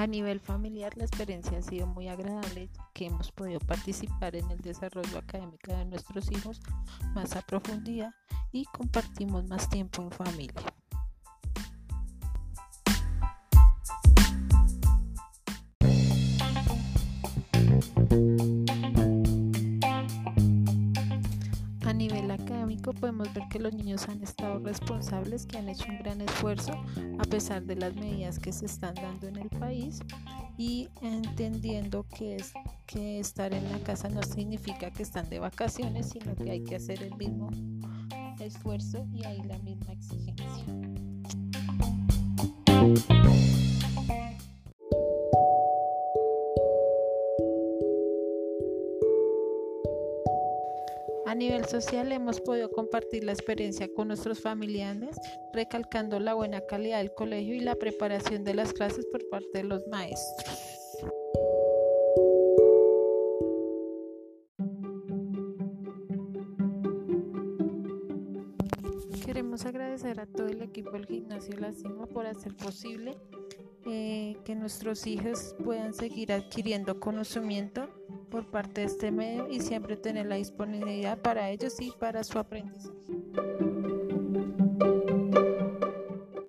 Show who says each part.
Speaker 1: A nivel familiar, la experiencia ha sido muy agradable, que hemos podido participar en el desarrollo académico de nuestros hijos más a profundidad y compartimos más tiempo en familia. Nivel académico podemos ver que los niños han estado responsables, que han hecho un gran esfuerzo a pesar de las medidas que se están dando en el país y entendiendo que, es, que estar en la casa no significa que están de vacaciones, sino que hay que hacer el mismo esfuerzo y hay la misma A nivel social hemos podido compartir la experiencia con nuestros familiares, recalcando la buena calidad del colegio y la preparación de las clases por parte de los maestros. Queremos agradecer a todo el equipo del gimnasio La Cima por hacer posible eh, que nuestros hijos puedan seguir adquiriendo conocimiento por parte de este medio y siempre tener la disponibilidad para ellos y para su aprendizaje.